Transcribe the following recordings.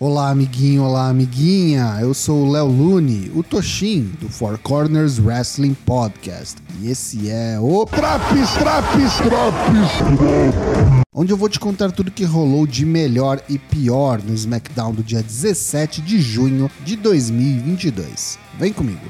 Olá, amiguinho, olá, amiguinha. Eu sou o Léo Lune, o Toshin, do Four Corners Wrestling Podcast. E esse é o Traps, traps, traps, onde eu vou te contar tudo que rolou de melhor e pior no SmackDown do dia 17 de junho de 2022. Vem comigo.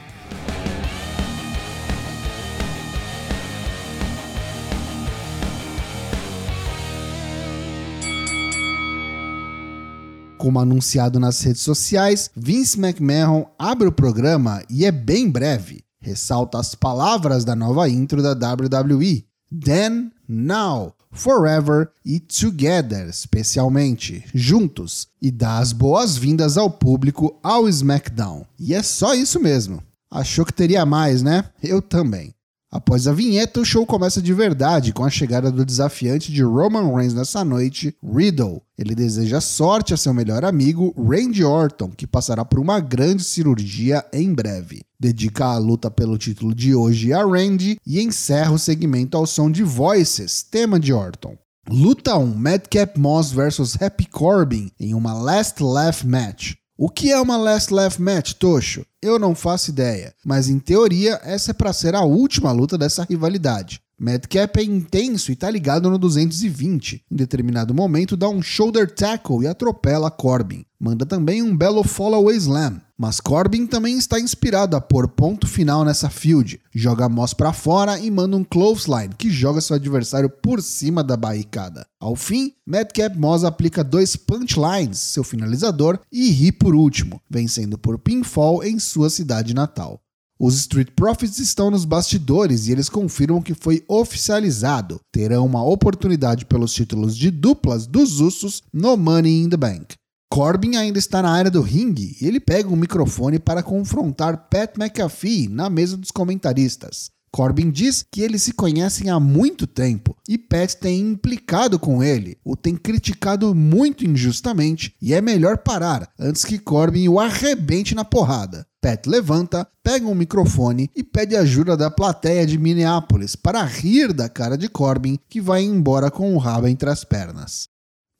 Como anunciado nas redes sociais, Vince McMahon abre o programa e é bem breve. Ressalta as palavras da nova intro da WWE: Then, Now, Forever e Together, especialmente, juntos, e dá as boas-vindas ao público ao SmackDown. E é só isso mesmo. Achou que teria mais, né? Eu também. Após a vinheta, o show começa de verdade com a chegada do desafiante de Roman Reigns nessa noite, Riddle. Ele deseja sorte a seu melhor amigo, Randy Orton, que passará por uma grande cirurgia em breve. Dedica a luta pelo título de hoje a Randy e encerra o segmento ao som de Voices, tema de Orton. Luta 1: Madcap Moss vs Happy Corbin em uma Last Laugh match. O que é uma Last Laugh Match, Tocho? Eu não faço ideia, mas em teoria essa é para ser a última luta dessa rivalidade. Madcap é intenso e tá ligado no 220. Em determinado momento dá um shoulder tackle e atropela Corbin. Manda também um belo follow slam. Mas Corbin também está inspirado a pôr ponto final nessa field. Joga Moss para fora e manda um clothesline que joga seu adversário por cima da barricada. Ao fim, Madcap Moss aplica dois punchlines, seu finalizador, e ri por último, vencendo por pinfall em sua cidade natal. Os Street Profits estão nos bastidores e eles confirmam que foi oficializado. Terão uma oportunidade pelos títulos de duplas dos Usos no Money in the Bank. Corbin ainda está na área do ringue e ele pega um microfone para confrontar Pat McAfee na mesa dos comentaristas. Corbin diz que eles se conhecem há muito tempo e Pat tem implicado com ele, o tem criticado muito injustamente e é melhor parar antes que Corbin o arrebente na porrada. Pat levanta, pega um microfone e pede ajuda da plateia de Minneapolis para rir da cara de Corbin, que vai embora com o rabo entre as pernas.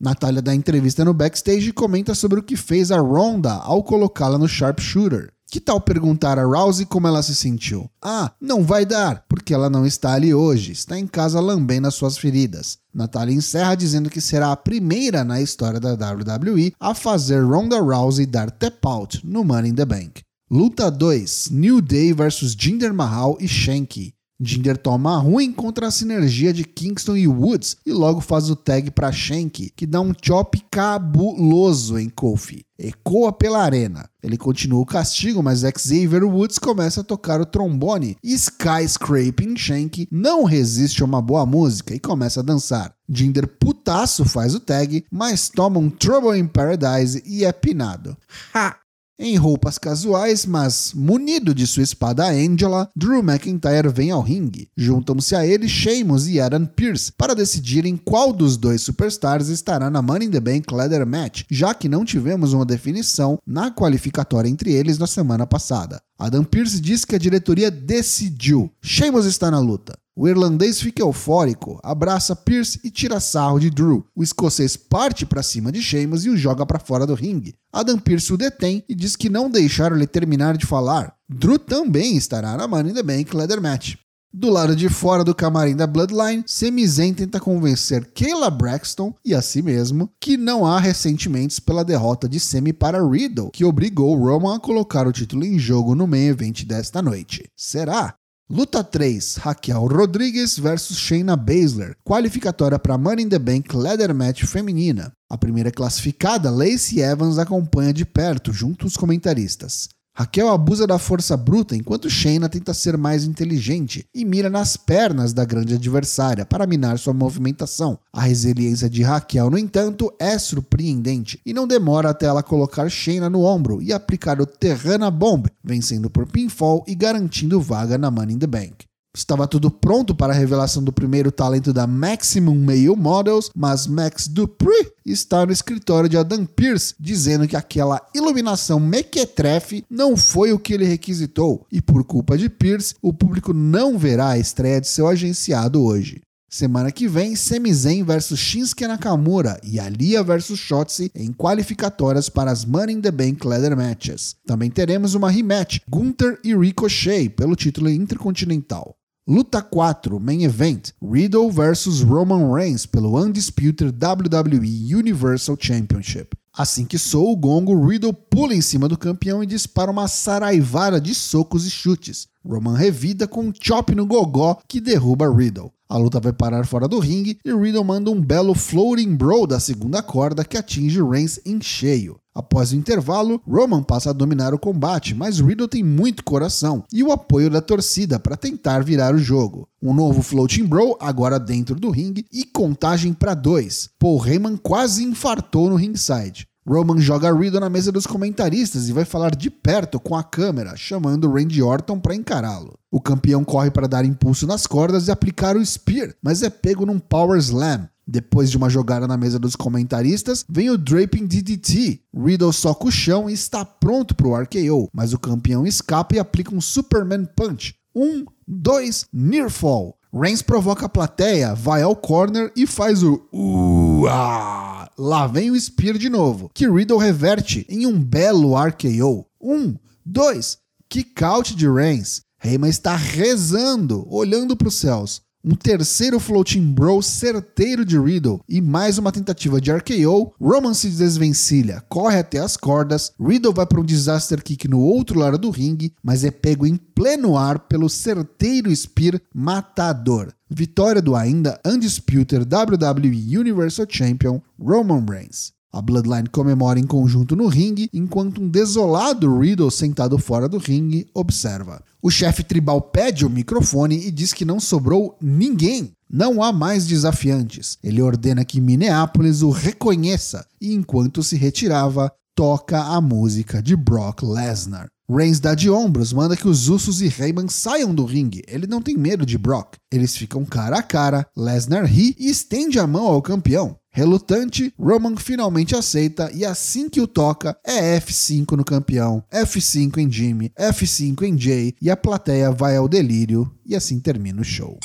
Natália dá entrevista no backstage e comenta sobre o que fez a Ronda ao colocá-la no sharpshooter. Que tal perguntar a Rousey como ela se sentiu? Ah, não vai dar, porque ela não está ali hoje, está em casa lambendo as suas feridas. Natália encerra dizendo que será a primeira na história da WWE a fazer Ronda Rousey dar tap out no Money in the Bank. Luta 2: New Day vs Jinder Mahal e Shanky. Jinder toma ruim contra a sinergia de Kingston e Woods e logo faz o tag para Shank, que dá um chop cabuloso em Kofi. Ecoa pela arena. Ele continua o castigo, mas Xavier Woods começa a tocar o trombone e Skyscraping Shank não resiste a uma boa música e começa a dançar. Jinder putaço faz o tag, mas toma um Trouble in Paradise e é pinado. Ha! Em roupas casuais, mas munido de sua espada Angela, Drew McIntyre vem ao ringue. Juntam-se a ele Sheamus e Adam Pearce para decidirem qual dos dois superstars estará na Money in the Bank Leather Match, já que não tivemos uma definição na qualificatória entre eles na semana passada. Adam Pearce diz que a diretoria decidiu. Sheamus está na luta. O irlandês fica eufórico, abraça Pierce e tira sarro de Drew. O escocês parte para cima de Sheamus e o joga para fora do ringue. Adam Pierce o detém e diz que não deixaram ele terminar de falar. Drew também estará na Money in the Bank Leather Match. Do lado de fora do camarim da Bloodline, Sami Zayn tenta convencer Kayla Braxton e a si mesmo que não há ressentimentos pela derrota de Sami para Riddle, que obrigou Roman a colocar o título em jogo no main event desta noite. Será? Luta 3: Raquel Rodrigues versus Shayna Baszler, qualificatória para Money in the Bank Leather Match feminina. A primeira classificada, Lacey Evans, acompanha de perto, junto aos comentaristas. Raquel abusa da força bruta enquanto Shayna tenta ser mais inteligente e mira nas pernas da grande adversária para minar sua movimentação. A resiliência de Raquel, no entanto, é surpreendente e não demora até ela colocar Shayna no ombro e aplicar o Terrana Bomb, vencendo por pinfall e garantindo vaga na Money in the Bank. Estava tudo pronto para a revelação do primeiro talento da Maximum Male Models, mas Max Dupree está no escritório de Adam Pearce dizendo que aquela iluminação mequetrefe não foi o que ele requisitou e por culpa de Pierce, o público não verá a estreia de seu agenciado hoje. Semana que vem, Sami Zayn versus Shinsuke Nakamura e Alia versus Shotzi em qualificatórias para as Money in the Bank Leather Matches. Também teremos uma rematch, Gunther e Ricochet, pelo título intercontinental. Luta 4, Main Event, Riddle vs Roman Reigns pelo Undisputed WWE Universal Championship. Assim que soa o gongo, Riddle pula em cima do campeão e dispara uma saraivara de socos e chutes. Roman revida com um chop no gogó que derruba Riddle. A luta vai parar fora do ringue e Riddle manda um belo floating bro da segunda corda que atinge Reigns em cheio. Após o intervalo, Roman passa a dominar o combate, mas Riddle tem muito coração e o apoio da torcida para tentar virar o jogo. Um novo Floating Bro agora dentro do ringue e contagem para dois. Paul Heyman quase infartou no ringside. Roman joga Riddle na mesa dos comentaristas e vai falar de perto com a câmera, chamando Randy Orton para encará-lo. O campeão corre para dar impulso nas cordas e aplicar o Spear, mas é pego num Power Slam. Depois de uma jogada na mesa dos comentaristas, vem o Draping DDT. Riddle soca o chão e está pronto para o RKO, mas o campeão escapa e aplica um Superman Punch. Um, dois, Near Fall. Reigns provoca a plateia, vai ao corner e faz o Uaa! Lá vem o Spear de novo, que Riddle reverte em um belo RKO. Um, dois, kick out de Reigns. Heyman está rezando, olhando para os céus um terceiro floating bro certeiro de Riddle e mais uma tentativa de RKO, Roman se desvencilha, corre até as cordas, Riddle vai para um disaster kick no outro lado do ringue, mas é pego em pleno ar pelo certeiro Spear matador. Vitória do ainda undisputed WWE Universal Champion Roman Reigns. A Bloodline comemora em conjunto no ringue, enquanto um desolado Riddle sentado fora do ringue observa. O chefe tribal pede o microfone e diz que não sobrou ninguém. Não há mais desafiantes. Ele ordena que Minneapolis o reconheça e, enquanto se retirava, toca a música de Brock Lesnar. Reigns dá de ombros, manda que os Usos e Heyman saiam do ringue. Ele não tem medo de Brock. Eles ficam cara a cara, Lesnar ri e estende a mão ao campeão. Relutante, Roman finalmente aceita e assim que o toca é F5 no campeão, F5 em Jimmy, F5 em Jay e a plateia vai ao delírio e assim termina o show.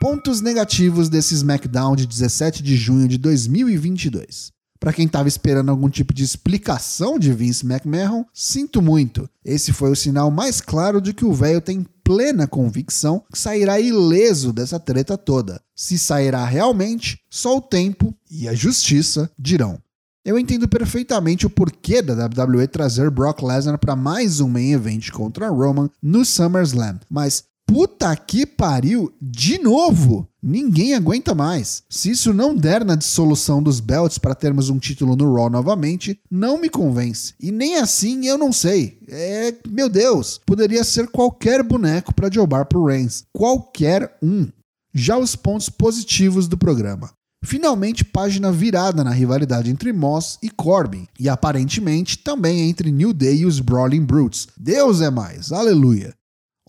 Pontos negativos desse SmackDown de 17 de junho de 2022. Para quem estava esperando algum tipo de explicação de Vince McMahon, sinto muito. Esse foi o sinal mais claro de que o velho tem plena convicção que sairá ileso dessa treta toda. Se sairá realmente, só o tempo e a justiça dirão. Eu entendo perfeitamente o porquê da WWE trazer Brock Lesnar para mais um main event contra Roman no SummerSlam, mas Puta que pariu, de novo! Ninguém aguenta mais. Se isso não der na dissolução dos belts para termos um título no Raw novamente, não me convence. E nem assim eu não sei. É, meu Deus, poderia ser qualquer boneco para jobar pro Reigns. Qualquer um. Já os pontos positivos do programa. Finalmente, página virada na rivalidade entre Moss e Corbin, e aparentemente também entre New Day e os Brawling Brutes. Deus é mais, aleluia.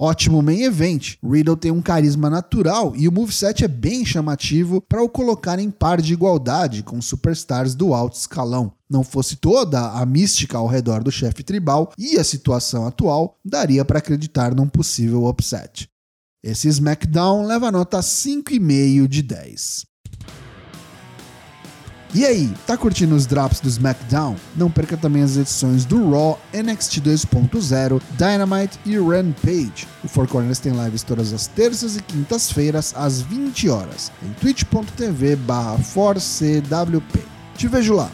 Ótimo main event. Riddle tem um carisma natural e o moveset é bem chamativo para o colocar em par de igualdade com superstars do alto escalão. Não fosse toda a mística ao redor do chefe tribal e a situação atual, daria para acreditar num possível upset. Esse SmackDown leva nota 5,5 de 10. E aí, tá curtindo os drops do SmackDown? Não perca também as edições do Raw, NXT 2.0, Dynamite e Rampage. O Four Corners tem lives todas as terças e quintas-feiras às 20 horas em twitch.tv/4cwp. Te vejo lá.